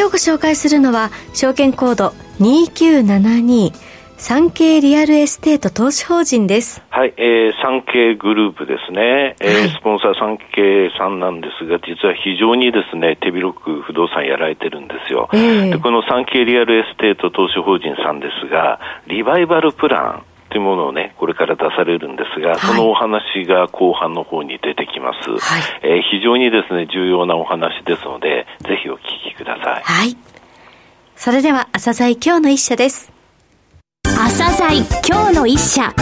今日ご紹介するのは証券コード2972サンケイリアルエステート投資法人です。はい、えー、産経グループですね。えー、はい、スポンサー産経さんなんですが、実は非常にですね、手広く不動産やられてるんですよ。えー、でこのサンケイリアルエステート投資法人さんですが、リバイバルプラン、というものをね、これから出されるんですが、はい、そのお話が後半の方に出てきます。はい、えー、非常にですね、重要なお話ですので、ぜひお聞きください。はい。それでは、朝鮮今日の一社です。朝鮮今日の一社。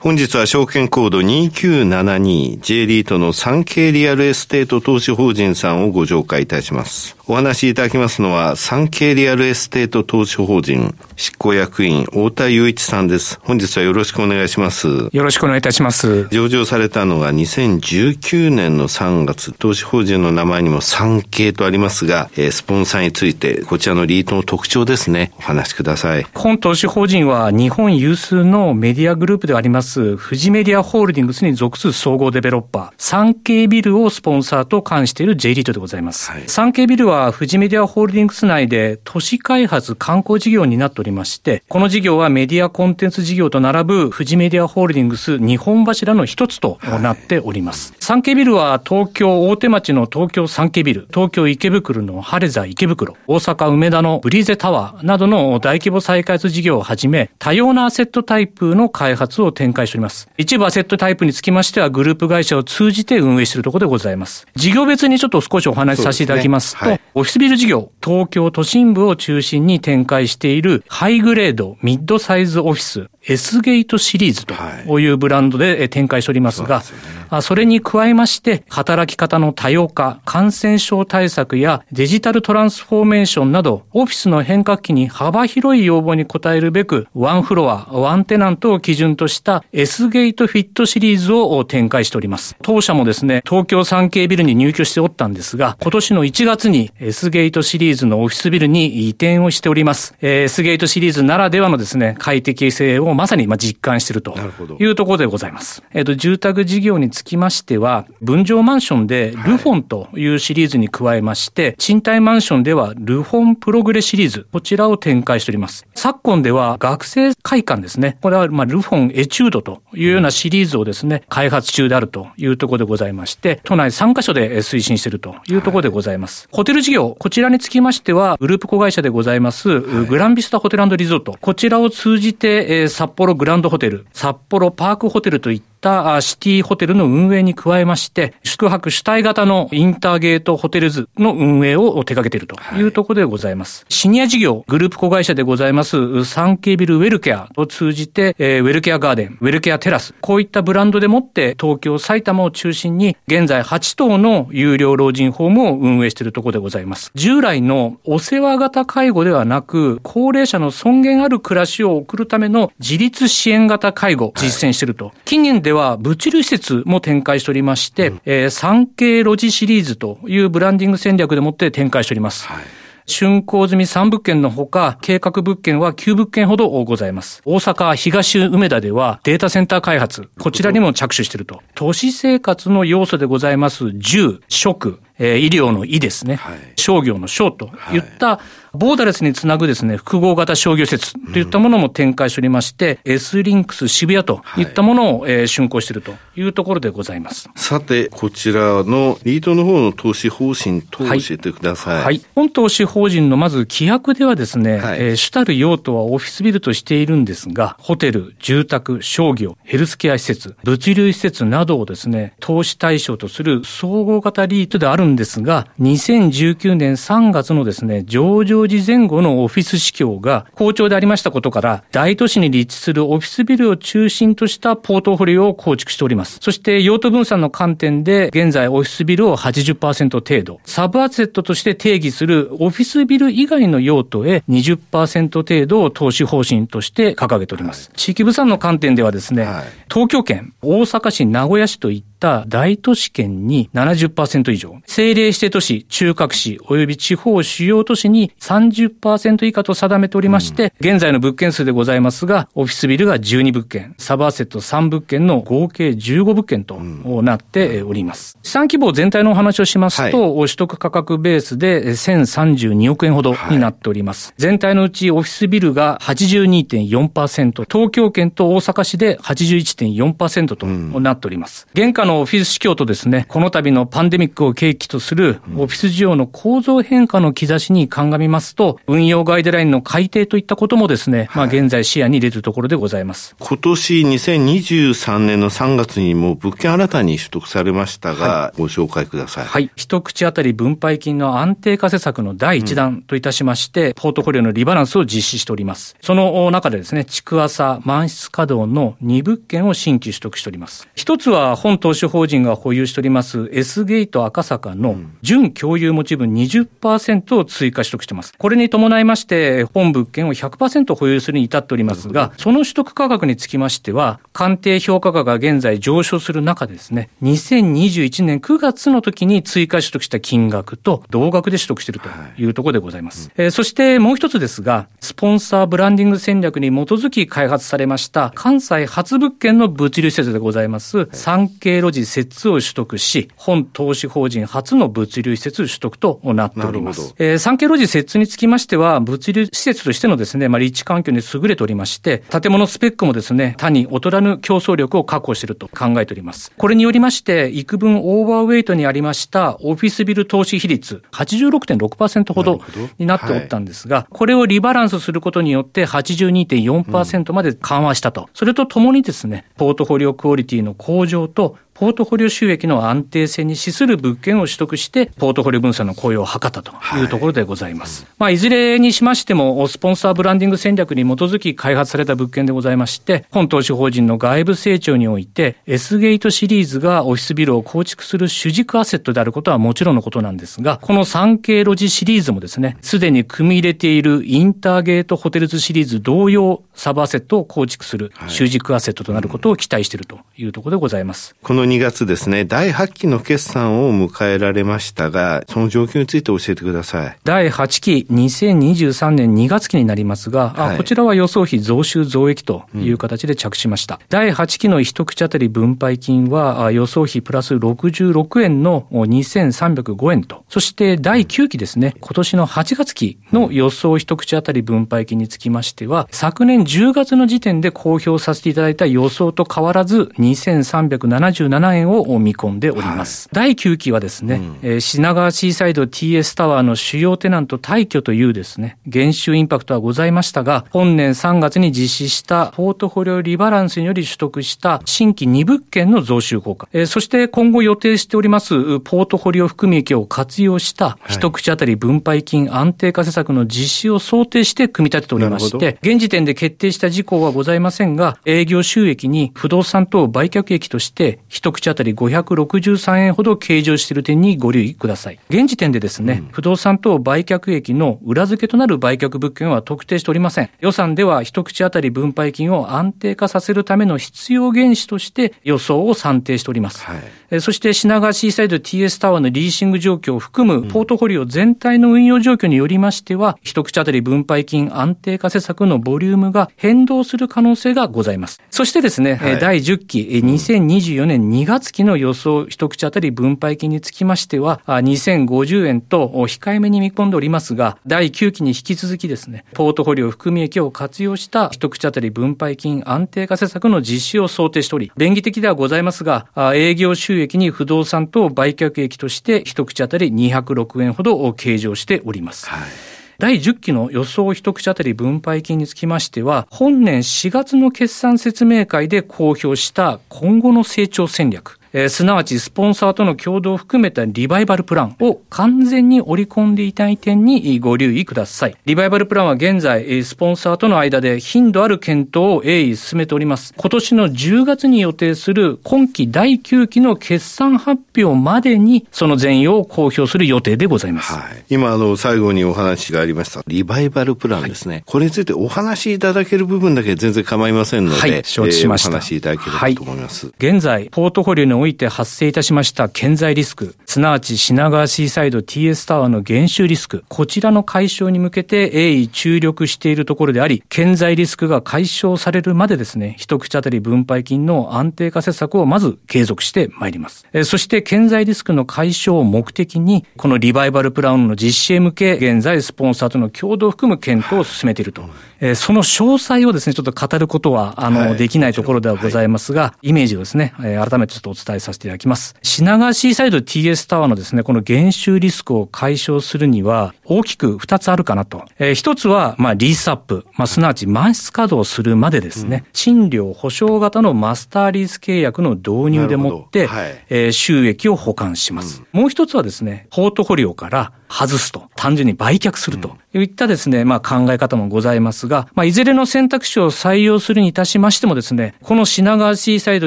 本日は証券コード 2972J リートのサンケイリアルエステート投資法人さんをご紹介いたします。お話しいただきますのは、サンケイリアルエステート投資法人執行役員、太田雄一さんです。本日はよろしくお願いします。よろしくお願いいたします。上場されたのが2019年の3月、投資法人の名前にも産経とありますが、えー、スポンサーについて、こちらのリートの特徴ですね、お話しください。本投資法人は日本有数のメディアグループであります、富士メディアホールディングスに属する総合デベロッパー、産経ビルをスポンサーと関している J リートでございます。はい、産経ビルはは富士メディアホールディングス内で都市開発観光事業になっておりまして、この事業はメディアコンテンツ事業と並ぶ富士メディアホールディングス日本柱の一つとなっております。産経ビルは東京大手町の東京産経ビル、東京池袋の晴れ座池袋、大阪梅田のブリーゼタワーなどの大規模再開発事業をはじめ、多様なアセットタイプの開発を展開しております。一部アセットタイプにつきましてはグループ会社を通じて運営しているところでございます。事業別にちょっと少しお話しさせていただきますと、すねはい、オフィスビル事業、東京都心部を中心に展開しているハイグレード、ミッドサイズオフィス、S ゲートシリーズというブランドで展開しておりますが、はい、それに加えまして、働き方の多様化、感染症対策やデジタルトランスフォーメーションなど、オフィスの変革期に幅広い要望に応えるべく、ワンフロア、ワンテナントを基準とした S ゲートフィットシリーズを展開しております。当社もですね、東京サンケイビルに入居しておったんですが、今年の1月に S ゲートシリーズのオフィスビルに移転をしております。S ゲートシリーズならではのですね、快適性をまさにまあ実感しているというところでございます。えっ、と、住宅事業につきましては、分譲マンションでルフォンというシリーズに加えまして、賃貸マンションではルフォンプログレシリーズ、こちらを展開しております。昨今では学生会館ですね。これはまあルフォンエチュードというようなシリーズをですね、開発中であるというところでございまして、都内3カ所で推進しているというところでございます。ホテル事業、こちらにつきましては、グループ子会社でございます、グランビスタホテルリゾート。こちらを通じて、札幌グランドホテル、札幌パークホテルといったシティホテルの運営に加えまして、宿泊主体型のインターゲートホテルズの運営を手掛けているというところでございます。はい、シニア事業、グループ子会社でございます、産経ビルウェルケアを通じて、えー、ウェルケアガーデン、ウェルケアテラス、こういったブランドでもって東京、埼玉を中心に現在8棟の有料老人ホームを運営しているところでございます。従来のお世話型介護ではなく、高齢者の尊厳ある暮らしを送るための自立支援型介護、実践していると。近年では物流施設も展開しておりまして、うん、えー、産経ロジシリーズというブランディング戦略でもって展開しております。はい竣工済み3物件のほか、計画物件は9物件ほどございます。大阪東梅田ではデータセンター開発、こちらにも着手していると。都市生活の要素でございます住、食、えー、医療の医ですね、はい、商業の商といった、ボーダレスにつなぐですね、複合型商業施設といったものも展開しておりまして、うん、S リンクス渋谷といったものを、はい、えー、竣工しているというところでございます。さて、こちらのリードの方の投資方針と教えてください。はい。はい、本投資法人のまず規約ではですね、はい、えー、主たる用途はオフィスビルとしているんですが、ホテル、住宅、商業、ヘルスケア施設、物流施設などをですね、投資対象とする総合型リートであるんですが、2019年3月のですね、上場時前後のオフィス市況が好調でありましたことから、大都市に立地するオフィスビルを中心としたポートフォリオを構築しております。そして、用途分散の観点で、現在オフィスビルを80%程度、サブアセットとして定義するオフィスビル以外の用途へ20%程度を投資方針として掲げております。はい、地域分散の観点ではですね、はい、東京圏、大阪市、名古屋市といった大都市圏に70%以上、政令指定都市、中核市及び地方主要都市に30%以下と定めておりまして、うん、現在の物件数でございますが、オフィスビルが12物件、サブアセット3物件の合計15物件となっております。資産規模全体のお話をしますと、はい、取得価格ベースで1032億円ほどになっております。はい、全体のうちオフィスビルが82.4%、東京圏と大阪市で81.4%となっております。うん、現下のオフィス市況とですね、この度のパンデミックを契機とするオフィス需要の構造変化の兆しに鑑みますと、運用ガイドラインの改定といったこともですね、まあ現在視野に入れるところでございます。今年2023年の3月にも物件新たに取得されましたが、はい、ご紹介ください。はい。一口当たり分配金の安定化施策の第一弾といたしまして、うん、ポートフォリオのリバランスを実施しております。その中でですね、築浅満室稼働の2物件を新規取得しております。一つは本投資法人が保有しております S ゲート赤坂の準共有持ち分20%を追加取得しています。これに伴いまして、本物件を100%保有するに至っておりますが、その取得価格につきましては、鑑定評価価が現在上昇する中でですね、2021年9月の時に追加取得した金額と同額で取得しているというところでございます。はい、えー、そしてもう一つですが、スポンサーブランディング戦略に基づき開発されました関西初物件の物流施設でございます、産経路地設を取得し、本投資法人初の物流施設取得となっております。えー、産経路地設につきましては、物流施設としてのですね、まあ、立地環境に優れておりまして、建物スペックもですね、他に劣らぬ競争力を確保していると考えております。これによりまして、幾分オーバーウェイトにありましたオフィスビル投資比率86.6%ほどになっておったんですが、はい、これをリバランスすることによって82.4%まで緩和したと。うん、それとともにですね、ポートフォリオクオリティの向上とポートフォリオ収益の安定性に資する物件を取得して、ポートフォリオ分散の雇用を図ったというところでございます。はい、まあ、いずれにしましても、スポンサーブランディング戦略に基づき開発された物件でございまして、本投資法人の外部成長において、S ゲートシリーズがオフィスビルを構築する主軸アセットであることはもちろんのことなんですが、この産経路地シリーズもですね、すでに組み入れているインターゲートホテルズシリーズ同様、サブアセットを構築する主軸アセットとなることを期待しているというところでございます。この2月ですね、第8期の決算を迎えられましたが、その状況について教えてください。第8期、2023年2月期になりますが、はい、あこちらは予想費増収増益という形で着しました。うん、第8期の一口当たり分配金は、予想費プラス66円の2305円と、そして第9期ですね、今年の8月期の予想一口当たり分配金につきましては、昨年10月の時点で公表させていただいた予想と変わらず、2377円を見込んでおります。はい、第9期はですね、うん、えー、品川シーサイド TS タワーの主要テナント退去というですね、減収インパクトはございましたが、本年3月に実施したポートフォリオリバランスにより取得した新規2物件の増収効果、えー、そして今後予定しておりますポートフォリオ含み益を活用した一口当たり分配金安定化施策の実施を想定して組み立てておりまして、現時点で決定した事項はございませんが、営業収益に不動産等売却益として一口当たり563円ほど計上している点にご留意ください。現時点でですね、うん、不動産等売却益の裏付けとなる売却物件は特定しておりません。予算では一口当たり分配金を安定化させるための必要原資として予想を算定しております。はい、そして品川シーサイド TS タワーのリーシング状況を含むポートフォリオ全体の運用状況によりましては、一口当たり分配金安定化施策のボリュームが変動する可能性がございます。そしてですね、はい、第10期、2024年2月期の予想一口当たり分配金につきましては、2050円と控えめに見込んでおりますが、第9期に引き続きですね、ポートフォリオ含み益を活用した一口当たり分配金安定化施策の実施を想定しており、便宜的ではございますが、営業収益に不動産等売却益として一口当たり206円ほど計上しております。はい第10期の予想一口当たり分配金につきましては、本年4月の決算説明会で公表した今後の成長戦略、えー、すなわちスポンサーとの共同を含めたリバイバルプランを完全に織り込んでいたい点にご留意ください。リバイバルプランは現在、スポンサーとの間で頻度ある検討を鋭意進めております。今年の10月に予定する今期第9期の決算発表までに、その全容を公表する予定でございます。はい、今、あの、最後にお話がありました、リバイバルプランですね。はい、これについてお話しいただける部分だけ全然構いませんので、はい、承知しました。えー、お話しいただければと思います。現在、ポートフォリオにおいて発生いたしました顕在リスク、すなわち品川シーサイド TS タワーの減収リスク、こちらの解消に向けて鋭意注力しているところであり、顕在リスクが解消されるまでですね、一口当たり分配金の安定化施策をまず継続してまいります。えそして顕在リスクの解消を目的に、このリバイバルプランの実施へ向け、現在スポンサーとの共同を含む検討を進めていると。えその詳細をですね、ちょっと語ることは、あの、はい、できないところではございますが、はい、イメージをですね、え改めてちょっとお伝えさせていただきます。品川シーサイド TS タワーのですね、この減収リスクを解消するには、大きく2つあるかなと。えー、1つは、まあ、リースアップ。まあ、すなわち満室稼働するまでですね、うん、賃料保証型のマスターリース契約の導入でもって、はい、えー、収益を保管します。うん、もう一つはですね、ポートフォリオから外すと、単純に売却すると。いったですね、まあ考え方もございますが、まあいずれの選択肢を採用するにいたしましてもですね、この品川シーサイド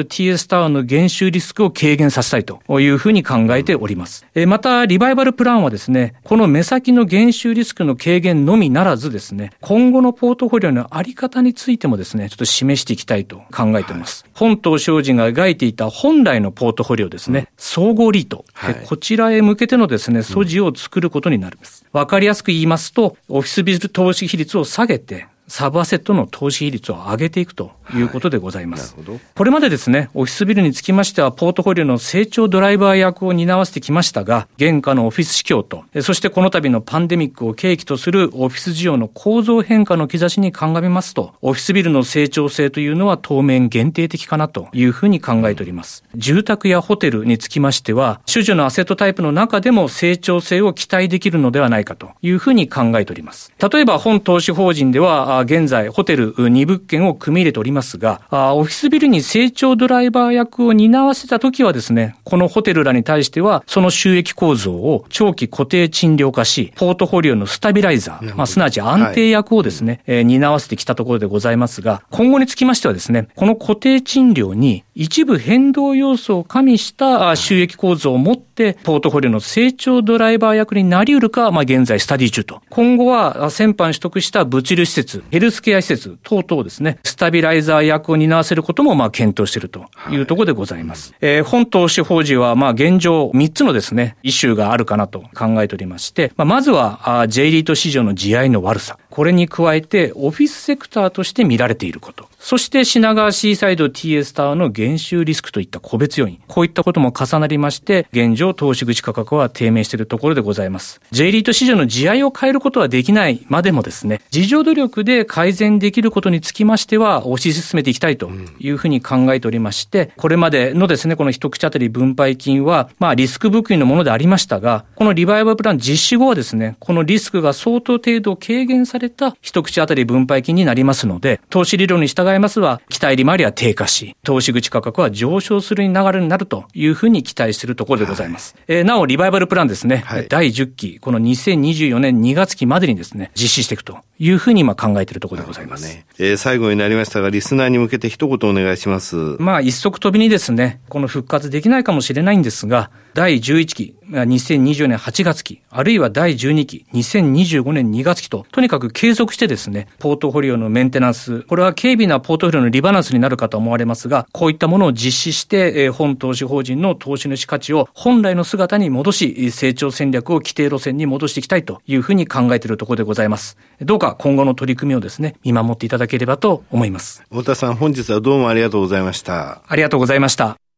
TS タワーの減収リスクを軽減させたいというふうに考えております。えまた、リバイバルプランはですね、この目先の減収リスクの軽減のみならずですね、今後のポートフォリオのあり方についてもですね、ちょっと示していきたいと考えています。はい、本島商事が描いていた本来のポートフォリオですね、総合リート、はい、こちらへ向けてのですね、素地を作ることになります。わかりやすく言いますと、オフィスビル投資比率を下げて、サブアセットの投資比率を上げていくということでございます。はい、これまでですね、オフィスビルにつきましては、ポートフォリオの成長ドライバー役を担わせてきましたが、現下のオフィス市況と、そしてこの度のパンデミックを契機とするオフィス需要の構造変化の兆しに鑑みますと、オフィスビルの成長性というのは当面限定的かなというふうに考えております。住宅やホテルにつきましては、主需のアセットタイプの中でも成長性を期待できるのではないかというふうに考えております。例えば、本投資法人では、現在、ホテルル2物件を組み入れておりますが、オフィスビルに成長ドライバー役を担わせたときはですね、このホテルらに対しては、その収益構造を長期固定賃料化し、ポートフォリオのスタビライザー、まあ、すなわち安定役をですね、はい、えー、担わせてきたところでございますが、今後につきましてはですね、この固定賃料に一部変動要素を加味した収益構造を持って、ポートフォリオの成長ドライバー役になり得るか、まあ、現在スタディ中と。今後は先般取得した物流施設、ヘルスケア施設等々ですね、スタビライザー役を担わせることも、まあ、検討しているというところでございます。はい、えー、本投資法人は、まあ、現状3つのですね、イシューがあるかなと考えておりまして、まあ、まずは、J リート市場の地合いの悪さ。これに加えて、オフィスセクターとして見られていること。そして品川シーサイド TS タワーの減収リスクといった個別要因。こういったことも重なりまして、現状投資口価格は低迷しているところでございます。J リート市場の地合いを変えることはできないまでもですね、自助努力で改善できることにつきましては、推し進めていきたいというふうに考えておりまして、これまでのですね、この一口当たり分配金は、まあリスク含みのものでありましたが、このリバイバルプラン実施後はですね、このリスクが相当程度軽減された一口当たり分配金になりますので、投資理論に従いますは、期待利回りは低下し、投資口価格は上昇する流れになるというふうに期待しているところでございます。はい、えー、なお、リバイバルプランですね、はい、第10期、この2024年2月期までにですね、実施していくというふうに今考えているところでございます。ね、えー、最後になりましたが、リスナーに向けて一言お願いします。まあ、一足飛びにですね、この復活できないかもしれないんですが、第11期、2024年8月期、あるいは第12期、2025年2月期と、とにかく継続してですね、ポートフォリオのメンテナンス、これは軽微なポートフォリオのリバランスになるかと思われますが、こういったものを実施して、本投資法人の投資主価値を本来の姿に戻し、成長戦略を規定路線に戻していきたいというふうに考えているところでございます。どうか今後の取り組みをですね、見守っていただければと思います。太田さん、本日はどうもありがとうございました。ありがとうございました。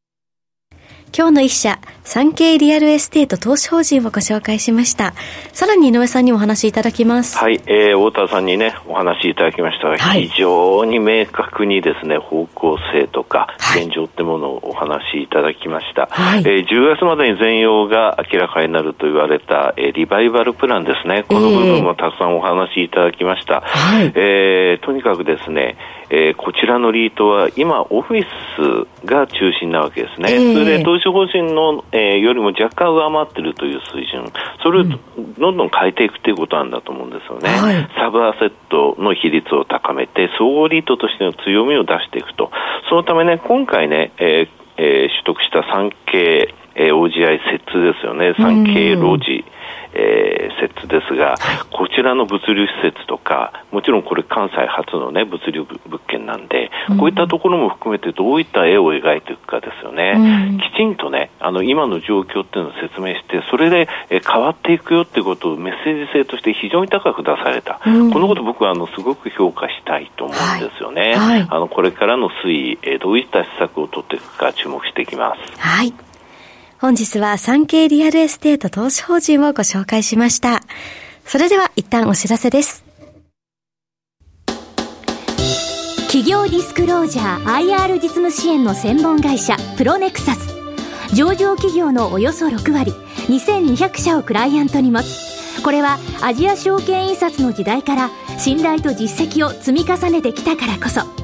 今日の一社、サンケイリアルエステート投資法人をご紹介しました。さらに井上さんにお話しいただきます。はい、えー、太田さんにね、お話しいただきましたが、はい、非常に明確にですね、方向性とか、現状ってものをお話しいただきました。はい、えー、10月までに全容が明らかになると言われた、えー、リバイバルプランですね。この部分もたくさんお話しいただきました。はい、えー、とにかくですね、えー、こちらのリートは今、オフィスが中心なわけですね、えー、それで投資方針の、えー、よりも若干上回っているという水準、それをどんどん変えていくということなんだと思うんですよね、はい、サブアセットの比率を高めて、総合リートとしての強みを出していくと、そのためね、今回ね、えーえー、取得した産経、えー、OGI 設ですよね、産経ロジ。えー、設ですが、こちらの物流施設とか、もちろんこれ関西初のね、物流物件なんで、こういったところも含めてどういった絵を描いていくかですよね。うん、きちんとね、あの、今の状況っていうのを説明して、それで、え変わっていくよっていうことをメッセージ性として非常に高く出された。うん、このこと僕はあの、すごく評価したいと思うんですよね。はいはい、あの、これからの推移、えどういった施策を取っていくか注目していきます。はい。本日はサンケイリアルエステート投資法人をご紹介しました。それでは一旦お知らせです。企業ディスクロージャー IR 実務支援の専門会社プロネクサス。上場企業のおよそ6割、2200社をクライアントに持つ。これはアジア証券印刷の時代から信頼と実績を積み重ねてきたからこそ。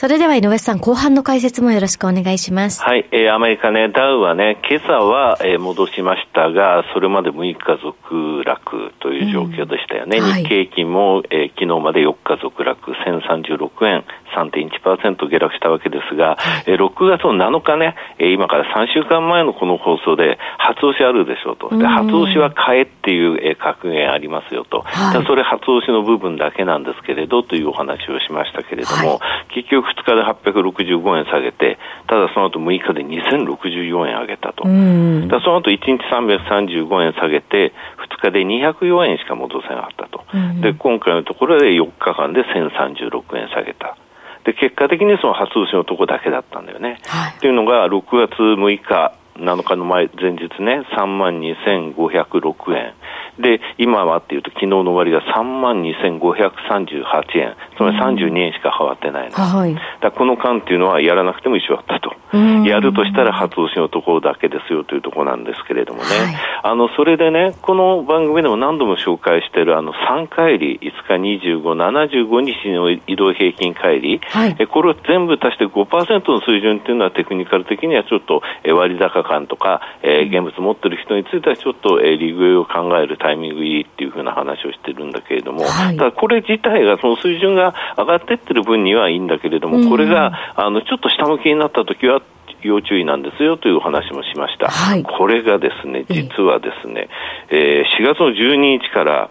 それでは井上さん、後半の解説もよろしくお願いします。はい、えー、アメリカね、ダウはね、今朝は、えー、戻しましたが、それまで6日続落という状況でしたよね。うんはい、日経金も、えー、昨日まで4日続落、1036円、3.1%下落したわけですが、えー、6月の7日ね、えー、今から3週間前のこの放送で、初押しあるでしょうと。で、初押しは買えっていう、えー、格言ありますよと。はい、それ初押しの部分だけなんですけれど、というお話をしましたけれども、はい、結局2日で865円下げて、ただその後6日で2064円上げたと。だその後1日335円下げて、2日で204円しか戻せなかったと。で、今回のところで4日間で1036円下げた。で、結果的にその初押しのところだけだったんだよね。はい、っていうのが、6月6日、7日の前、前日ね、3万2506円。で、今はっていうと、昨日の終わりが3万2538円、つまり32円しか変わってないの。はい、だこの間っていうのはやらなくても一緒だったと。やるとしたら初押しのところだけですよというところなんですけれどもね。はい、あの、それでね、この番組でも何度も紹介しているあの3回り、5日25、75日の移動平均乖離、はい、これを全部足して5%の水準っていうのはテクニカル的にはちょっと割高感とか、えー、現物持ってる人についてはちょっと、えー、利食いを考えるタイミングいいっていうふうな話をしてるんだけれども、はい、ただこれ自体がその水準が上がってってる分にはいいんだけれども、これがあのちょっと下向きになった時は要注意なんですよという話もしました。はい、これがですね、実はですね、えー、4月の12日から、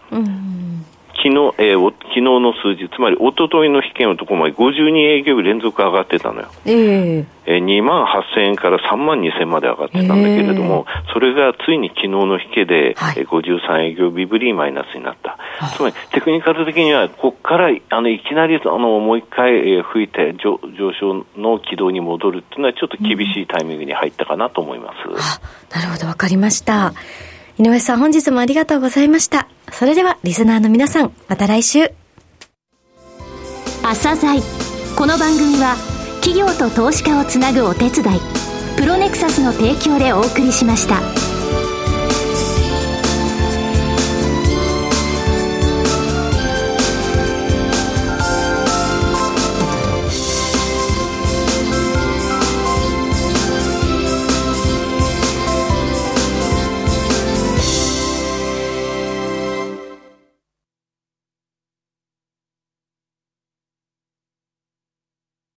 昨日、えー、昨日の数字、つまり一昨日の引けのところまで？52営業日連続上がってたのよ。えー、えー、2万8000円から3万2000まで上がってたんだけれども、えー、それがついに昨日の引けで、はい、53営業日ぶりマイナスになった。つまりテクニカル的には、ここからあのいきなりあのもう一回、えー、吹いて上上昇の軌道に戻るっていうのは、ちょっと厳しいタイミングに入ったかなと思います。うん、なるほど、わかりました。井上さん、本日もありがとうございました。それでは、リスナーの皆さん、また来週。朝鮮この番組は、企業と投資家をつなぐお手伝い、プロネクサスの提供でお送りしました。